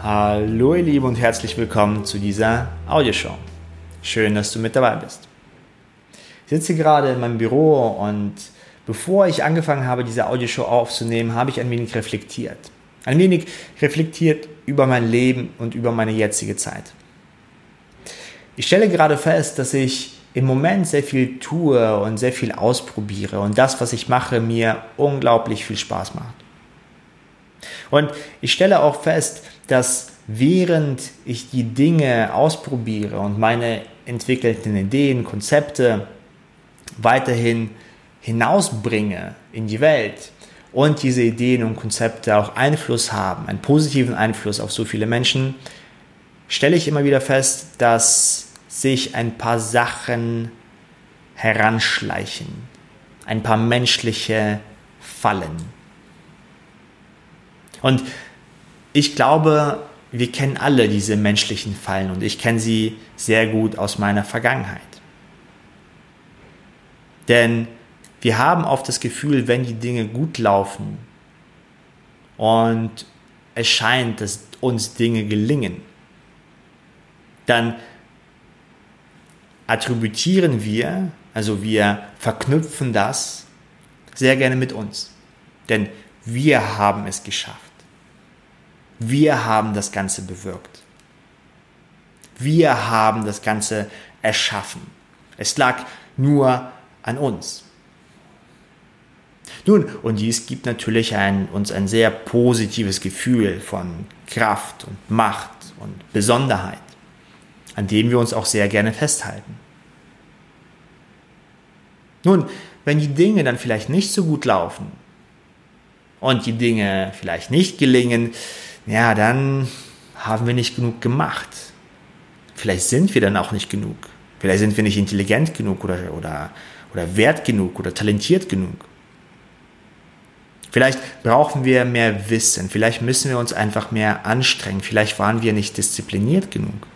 Hallo ihr Lieben und herzlich willkommen zu dieser Audioshow. Schön, dass du mit dabei bist. Ich sitze gerade in meinem Büro und bevor ich angefangen habe, diese Audioshow aufzunehmen, habe ich ein wenig reflektiert. Ein wenig reflektiert über mein Leben und über meine jetzige Zeit. Ich stelle gerade fest, dass ich im Moment sehr viel tue und sehr viel ausprobiere und das, was ich mache, mir unglaublich viel Spaß macht. Und ich stelle auch fest, dass während ich die Dinge ausprobiere und meine entwickelten Ideen, Konzepte weiterhin hinausbringe in die Welt und diese Ideen und Konzepte auch Einfluss haben, einen positiven Einfluss auf so viele Menschen, stelle ich immer wieder fest, dass sich ein paar Sachen heranschleichen, ein paar menschliche Fallen. Und ich glaube, wir kennen alle diese menschlichen Fallen und ich kenne sie sehr gut aus meiner Vergangenheit. Denn wir haben oft das Gefühl, wenn die Dinge gut laufen und es scheint, dass uns Dinge gelingen, dann attributieren wir, also wir verknüpfen das sehr gerne mit uns. Denn wir haben es geschafft. Wir haben das Ganze bewirkt. Wir haben das Ganze erschaffen. Es lag nur an uns. Nun, und dies gibt natürlich ein, uns ein sehr positives Gefühl von Kraft und Macht und Besonderheit, an dem wir uns auch sehr gerne festhalten. Nun, wenn die Dinge dann vielleicht nicht so gut laufen und die Dinge vielleicht nicht gelingen, ja, dann haben wir nicht genug gemacht. Vielleicht sind wir dann auch nicht genug. Vielleicht sind wir nicht intelligent genug oder, oder, oder wert genug oder talentiert genug. Vielleicht brauchen wir mehr Wissen. Vielleicht müssen wir uns einfach mehr anstrengen. Vielleicht waren wir nicht diszipliniert genug.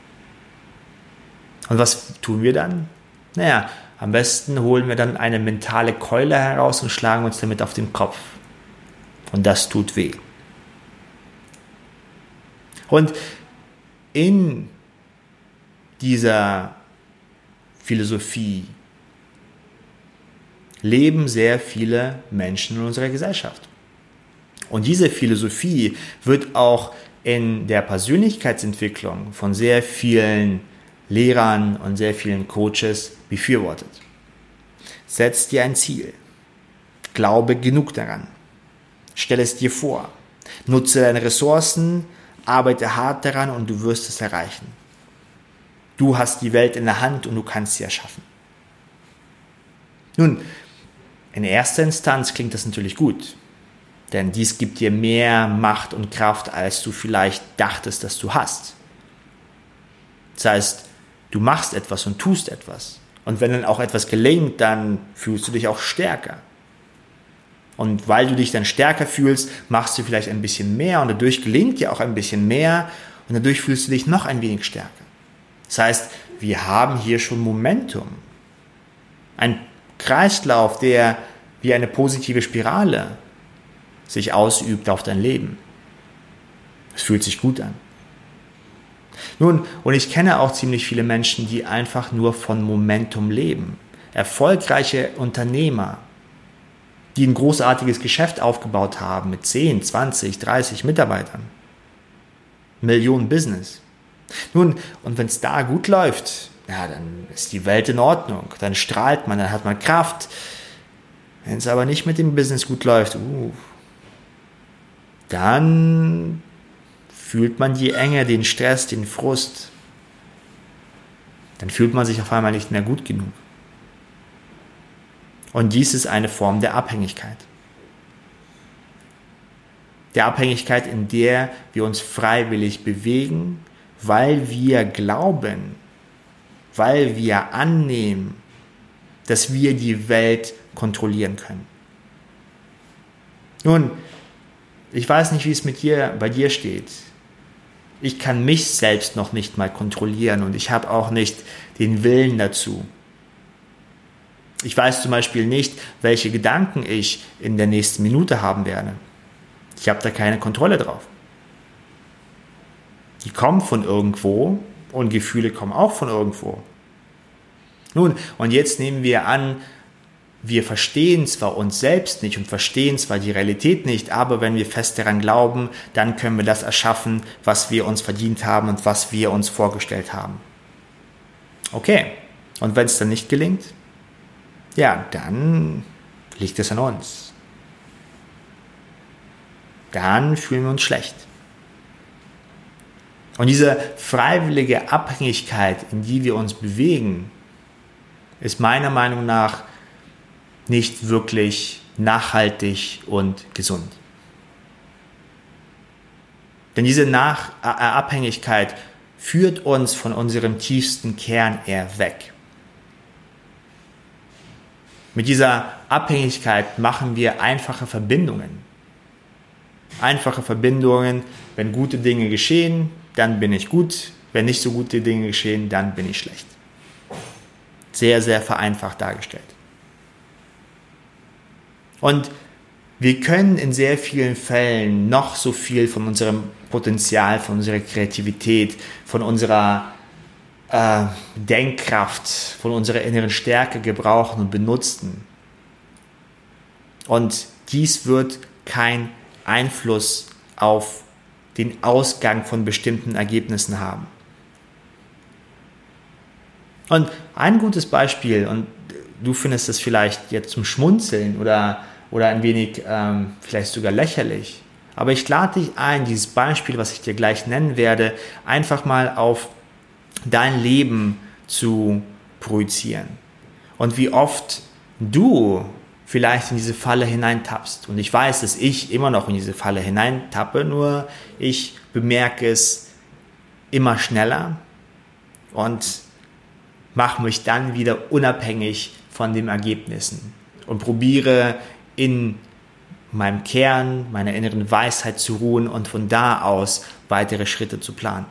Und was tun wir dann? Naja, am besten holen wir dann eine mentale Keule heraus und schlagen uns damit auf den Kopf. Und das tut weh. Und in dieser Philosophie leben sehr viele Menschen in unserer Gesellschaft. Und diese Philosophie wird auch in der Persönlichkeitsentwicklung von sehr vielen Lehrern und sehr vielen Coaches befürwortet. Setz dir ein Ziel. Glaube genug daran. Stell es dir vor. Nutze deine Ressourcen, arbeite hart daran und du wirst es erreichen. Du hast die Welt in der Hand und du kannst sie erschaffen. Nun, in erster Instanz klingt das natürlich gut, denn dies gibt dir mehr Macht und Kraft, als du vielleicht dachtest, dass du hast. Das heißt, du machst etwas und tust etwas. Und wenn dann auch etwas gelingt, dann fühlst du dich auch stärker. Und weil du dich dann stärker fühlst, machst du vielleicht ein bisschen mehr und dadurch gelingt dir auch ein bisschen mehr und dadurch fühlst du dich noch ein wenig stärker. Das heißt, wir haben hier schon Momentum. Ein Kreislauf, der wie eine positive Spirale sich ausübt auf dein Leben. Es fühlt sich gut an. Nun, und ich kenne auch ziemlich viele Menschen, die einfach nur von Momentum leben. Erfolgreiche Unternehmer, die ein großartiges Geschäft aufgebaut haben mit 10, 20, 30 Mitarbeitern. Millionen Business. Nun, und wenn es da gut läuft, ja, dann ist die Welt in Ordnung. Dann strahlt man, dann hat man Kraft. Wenn es aber nicht mit dem Business gut läuft, uh, dann fühlt man die Enge, den Stress, den Frust. Dann fühlt man sich auf einmal nicht mehr gut genug. Und dies ist eine Form der Abhängigkeit. Der Abhängigkeit, in der wir uns freiwillig bewegen, weil wir glauben, weil wir annehmen, dass wir die Welt kontrollieren können. Nun, ich weiß nicht, wie es mit dir, bei dir steht. Ich kann mich selbst noch nicht mal kontrollieren und ich habe auch nicht den Willen dazu. Ich weiß zum Beispiel nicht, welche Gedanken ich in der nächsten Minute haben werde. Ich habe da keine Kontrolle drauf. Die kommen von irgendwo und Gefühle kommen auch von irgendwo. Nun, und jetzt nehmen wir an, wir verstehen zwar uns selbst nicht und verstehen zwar die Realität nicht, aber wenn wir fest daran glauben, dann können wir das erschaffen, was wir uns verdient haben und was wir uns vorgestellt haben. Okay, und wenn es dann nicht gelingt, ja, dann liegt es an uns. Dann fühlen wir uns schlecht. Und diese freiwillige Abhängigkeit, in die wir uns bewegen, ist meiner Meinung nach nicht wirklich nachhaltig und gesund. Denn diese Nach Abhängigkeit führt uns von unserem tiefsten Kern eher weg. Mit dieser Abhängigkeit machen wir einfache Verbindungen. Einfache Verbindungen, wenn gute Dinge geschehen, dann bin ich gut, wenn nicht so gute Dinge geschehen, dann bin ich schlecht. Sehr, sehr vereinfacht dargestellt. Und wir können in sehr vielen Fällen noch so viel von unserem Potenzial, von unserer Kreativität, von unserer äh, Denkkraft, von unserer inneren Stärke gebrauchen und benutzen. Und dies wird kein Einfluss auf den Ausgang von bestimmten Ergebnissen haben. Und ein gutes Beispiel, und du findest es vielleicht jetzt zum Schmunzeln oder oder ein wenig ähm, vielleicht sogar lächerlich. Aber ich lade dich ein, dieses Beispiel, was ich dir gleich nennen werde, einfach mal auf dein Leben zu projizieren. Und wie oft du vielleicht in diese Falle hineintappst. Und ich weiß, dass ich immer noch in diese Falle hineintappe, nur ich bemerke es immer schneller und mache mich dann wieder unabhängig von den Ergebnissen und probiere in meinem Kern, meiner inneren Weisheit zu ruhen und von da aus weitere Schritte zu planen.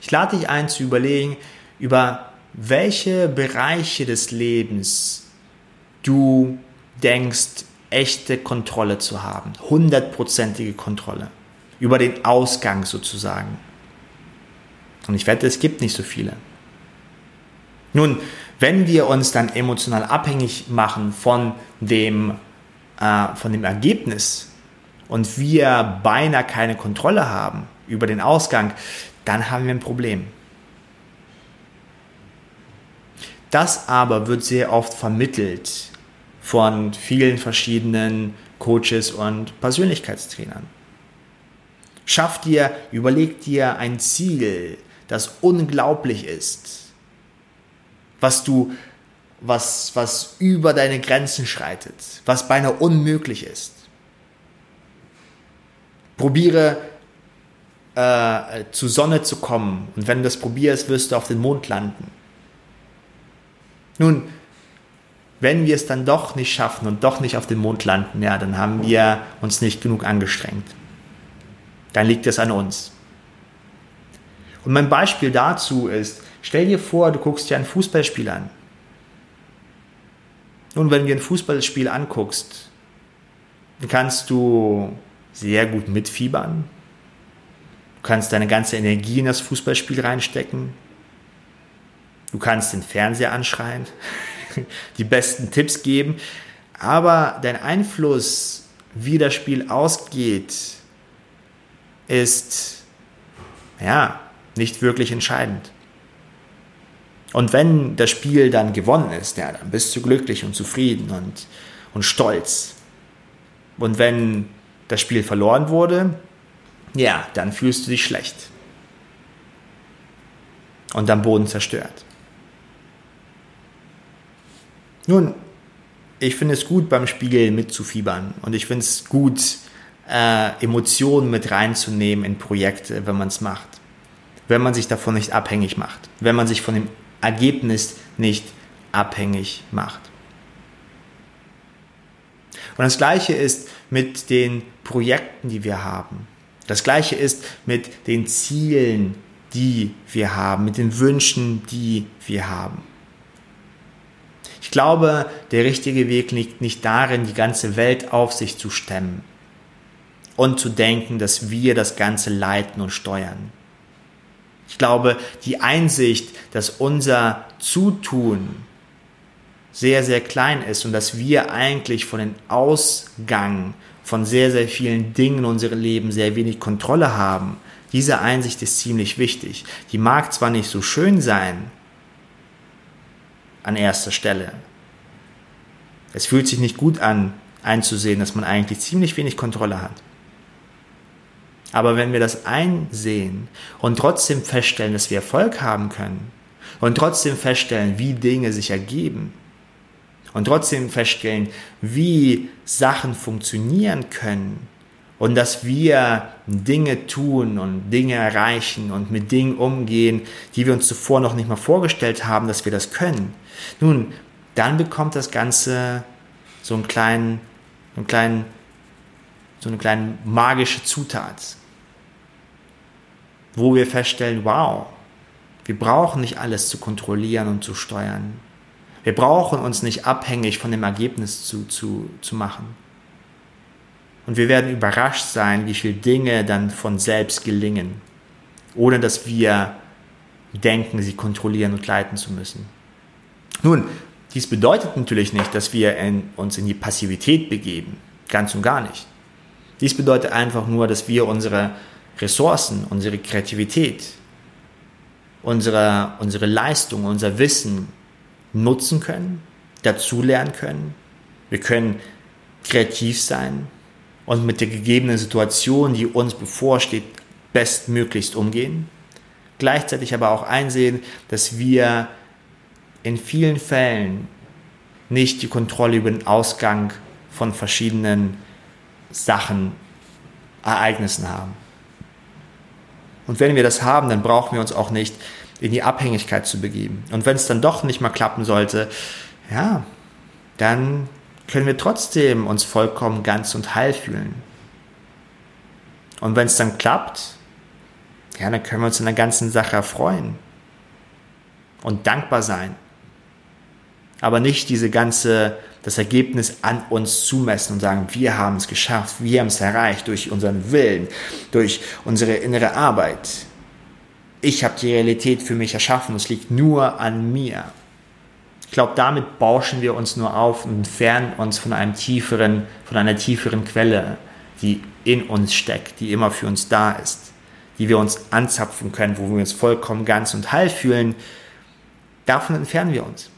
Ich lade dich ein zu überlegen, über welche Bereiche des Lebens du denkst, echte Kontrolle zu haben, hundertprozentige Kontrolle, über den Ausgang sozusagen. Und ich wette, es gibt nicht so viele. Nun, wenn wir uns dann emotional abhängig machen von dem, äh, von dem Ergebnis und wir beinahe keine Kontrolle haben über den Ausgang, dann haben wir ein Problem. Das aber wird sehr oft vermittelt von vielen verschiedenen Coaches und Persönlichkeitstrainern. Schaff dir, überleg dir ein Ziel, das unglaublich ist was du, was, was über deine Grenzen schreitet, was beinahe unmöglich ist. Probiere äh, zur Sonne zu kommen und wenn du das probierst, wirst du auf den Mond landen. Nun, wenn wir es dann doch nicht schaffen und doch nicht auf den Mond landen, ja, dann haben wir uns nicht genug angestrengt. Dann liegt es an uns. Und mein Beispiel dazu ist, Stell dir vor, du guckst dir ein Fußballspiel an. Nun, wenn du ein Fußballspiel anguckst, dann kannst du sehr gut mitfiebern. Du kannst deine ganze Energie in das Fußballspiel reinstecken. Du kannst den Fernseher anschreien, die besten Tipps geben. Aber dein Einfluss, wie das Spiel ausgeht, ist ja nicht wirklich entscheidend. Und wenn das Spiel dann gewonnen ist, ja, dann bist du glücklich und zufrieden und, und stolz. Und wenn das Spiel verloren wurde, ja, dann fühlst du dich schlecht. Und am Boden zerstört. Nun, ich finde es gut, beim Spiel mitzufiebern. Und ich finde es gut, äh, Emotionen mit reinzunehmen in Projekte, wenn man es macht. Wenn man sich davon nicht abhängig macht. Wenn man sich von dem Ergebnis nicht abhängig macht. Und das Gleiche ist mit den Projekten, die wir haben. Das Gleiche ist mit den Zielen, die wir haben, mit den Wünschen, die wir haben. Ich glaube, der richtige Weg liegt nicht darin, die ganze Welt auf sich zu stemmen. und zu denken, dass wir das Ganze leiten und steuern. Ich glaube, die Einsicht, dass unser Zutun sehr, sehr klein ist und dass wir eigentlich von den Ausgang von sehr, sehr vielen Dingen in unserem Leben sehr wenig Kontrolle haben, diese Einsicht ist ziemlich wichtig. Die mag zwar nicht so schön sein an erster Stelle. Es fühlt sich nicht gut an, einzusehen, dass man eigentlich ziemlich wenig Kontrolle hat. Aber wenn wir das einsehen und trotzdem feststellen, dass wir Erfolg haben können und trotzdem feststellen, wie Dinge sich ergeben und trotzdem feststellen, wie Sachen funktionieren können und dass wir Dinge tun und Dinge erreichen und mit Dingen umgehen, die wir uns zuvor noch nicht mal vorgestellt haben, dass wir das können. Nun, dann bekommt das Ganze so einen kleinen, einen kleinen, so eine kleine magische Zutat wo wir feststellen, wow, wir brauchen nicht alles zu kontrollieren und zu steuern. Wir brauchen uns nicht abhängig von dem Ergebnis zu, zu, zu machen. Und wir werden überrascht sein, wie viele Dinge dann von selbst gelingen, ohne dass wir denken, sie kontrollieren und leiten zu müssen. Nun, dies bedeutet natürlich nicht, dass wir in, uns in die Passivität begeben. Ganz und gar nicht. Dies bedeutet einfach nur, dass wir unsere Ressourcen, unsere Kreativität, unsere, unsere Leistung, unser Wissen nutzen können, dazulernen können. Wir können kreativ sein und mit der gegebenen Situation, die uns bevorsteht, bestmöglichst umgehen. Gleichzeitig aber auch einsehen, dass wir in vielen Fällen nicht die Kontrolle über den Ausgang von verschiedenen Sachen, Ereignissen haben. Und wenn wir das haben, dann brauchen wir uns auch nicht in die Abhängigkeit zu begeben. Und wenn es dann doch nicht mal klappen sollte, ja, dann können wir trotzdem uns vollkommen ganz und heil fühlen. Und wenn es dann klappt, ja, dann können wir uns in der ganzen Sache erfreuen und dankbar sein. Aber nicht diese ganze das Ergebnis an uns zumessen und sagen, wir haben es geschafft, wir haben es erreicht durch unseren Willen, durch unsere innere Arbeit. Ich habe die Realität für mich erschaffen, es liegt nur an mir. Ich glaube, damit bauschen wir uns nur auf und entfernen uns von einem tieferen, von einer tieferen Quelle, die in uns steckt, die immer für uns da ist, die wir uns anzapfen können, wo wir uns vollkommen ganz und heil fühlen. Davon entfernen wir uns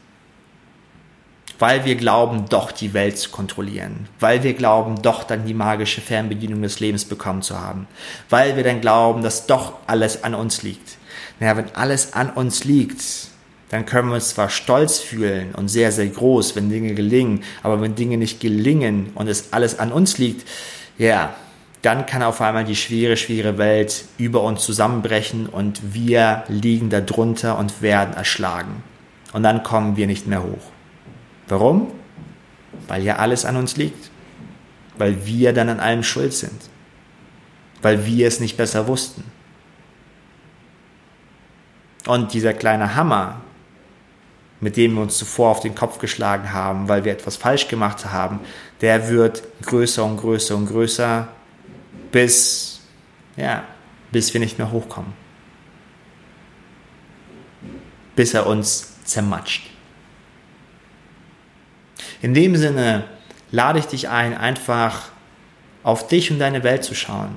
weil wir glauben, doch die Welt zu kontrollieren, weil wir glauben, doch dann die magische Fernbedienung des Lebens bekommen zu haben, weil wir dann glauben, dass doch alles an uns liegt. Naja, wenn alles an uns liegt, dann können wir uns zwar stolz fühlen und sehr, sehr groß, wenn Dinge gelingen, aber wenn Dinge nicht gelingen und es alles an uns liegt, ja, dann kann auf einmal die schwere, schwere Welt über uns zusammenbrechen und wir liegen darunter und werden erschlagen. Und dann kommen wir nicht mehr hoch. Warum? Weil ja alles an uns liegt. Weil wir dann an allem schuld sind. Weil wir es nicht besser wussten. Und dieser kleine Hammer, mit dem wir uns zuvor auf den Kopf geschlagen haben, weil wir etwas falsch gemacht haben, der wird größer und größer und größer, bis, ja, bis wir nicht mehr hochkommen. Bis er uns zermatscht. In dem Sinne lade ich dich ein, einfach auf dich und deine Welt zu schauen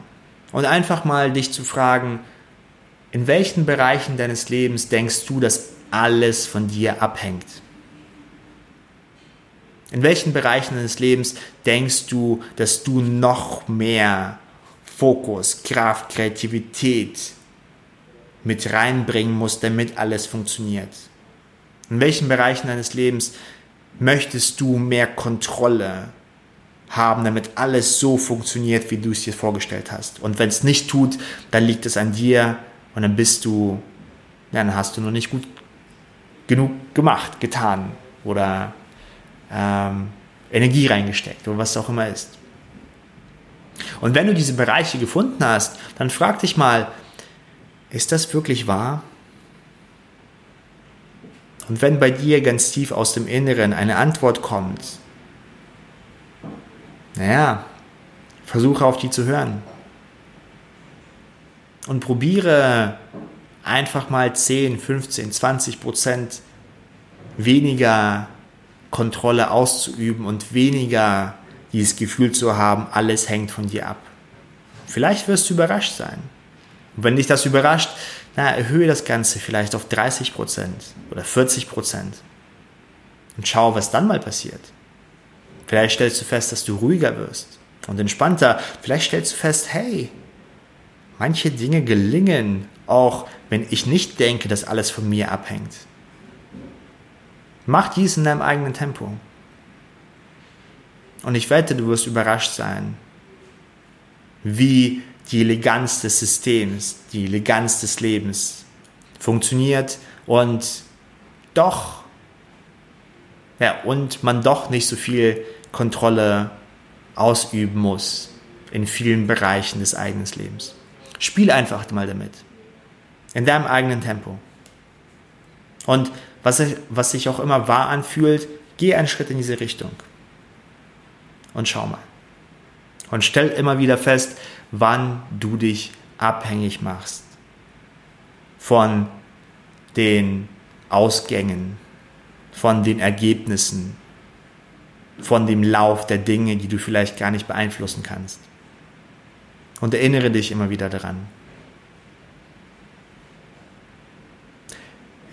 und einfach mal dich zu fragen, in welchen Bereichen deines Lebens denkst du, dass alles von dir abhängt? In welchen Bereichen deines Lebens denkst du, dass du noch mehr Fokus, Kraft, Kreativität mit reinbringen musst, damit alles funktioniert? In welchen Bereichen deines Lebens möchtest du mehr Kontrolle haben, damit alles so funktioniert, wie du es dir vorgestellt hast. Und wenn es nicht tut, dann liegt es an dir und dann bist du, dann hast du noch nicht gut genug gemacht, getan oder ähm, Energie reingesteckt oder was auch immer ist. Und wenn du diese Bereiche gefunden hast, dann frag dich mal, ist das wirklich wahr? Und wenn bei dir ganz tief aus dem Inneren eine Antwort kommt, naja, Versuche auf die zu hören. Und probiere einfach mal 10, 15, 20 Prozent weniger Kontrolle auszuüben und weniger dieses Gefühl zu haben, alles hängt von dir ab. Vielleicht wirst du überrascht sein. Und wenn dich das überrascht, na, erhöhe das Ganze vielleicht auf 30 Prozent oder 40 Prozent und schau, was dann mal passiert. Vielleicht stellst du fest, dass du ruhiger wirst und entspannter. Vielleicht stellst du fest, hey, manche Dinge gelingen, auch wenn ich nicht denke, dass alles von mir abhängt. Mach dies in deinem eigenen Tempo. Und ich wette, du wirst überrascht sein, wie die Eleganz des Systems, die Eleganz des Lebens funktioniert und doch, ja, und man doch nicht so viel Kontrolle ausüben muss in vielen Bereichen des eigenen Lebens. Spiel einfach mal damit. In deinem eigenen Tempo. Und was, was sich auch immer wahr anfühlt, geh einen Schritt in diese Richtung. Und schau mal. Und stell immer wieder fest, wann du dich abhängig machst von den Ausgängen, von den Ergebnissen, von dem Lauf der Dinge, die du vielleicht gar nicht beeinflussen kannst. Und erinnere dich immer wieder daran.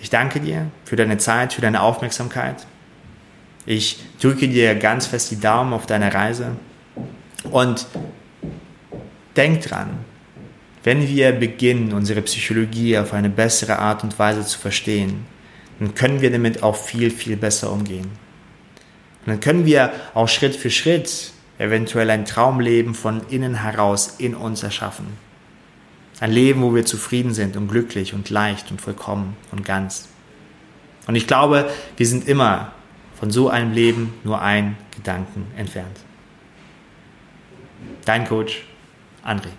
Ich danke dir für deine Zeit, für deine Aufmerksamkeit. Ich drücke dir ganz fest die Daumen auf deiner Reise und denk dran, wenn wir beginnen, unsere Psychologie auf eine bessere Art und Weise zu verstehen, dann können wir damit auch viel, viel besser umgehen. Und dann können wir auch Schritt für Schritt eventuell ein Traumleben von innen heraus in uns erschaffen. Ein Leben, wo wir zufrieden sind und glücklich und leicht und vollkommen und ganz. Und ich glaube, wir sind immer von so einem Leben nur ein Gedanken entfernt. Dein Coach, André.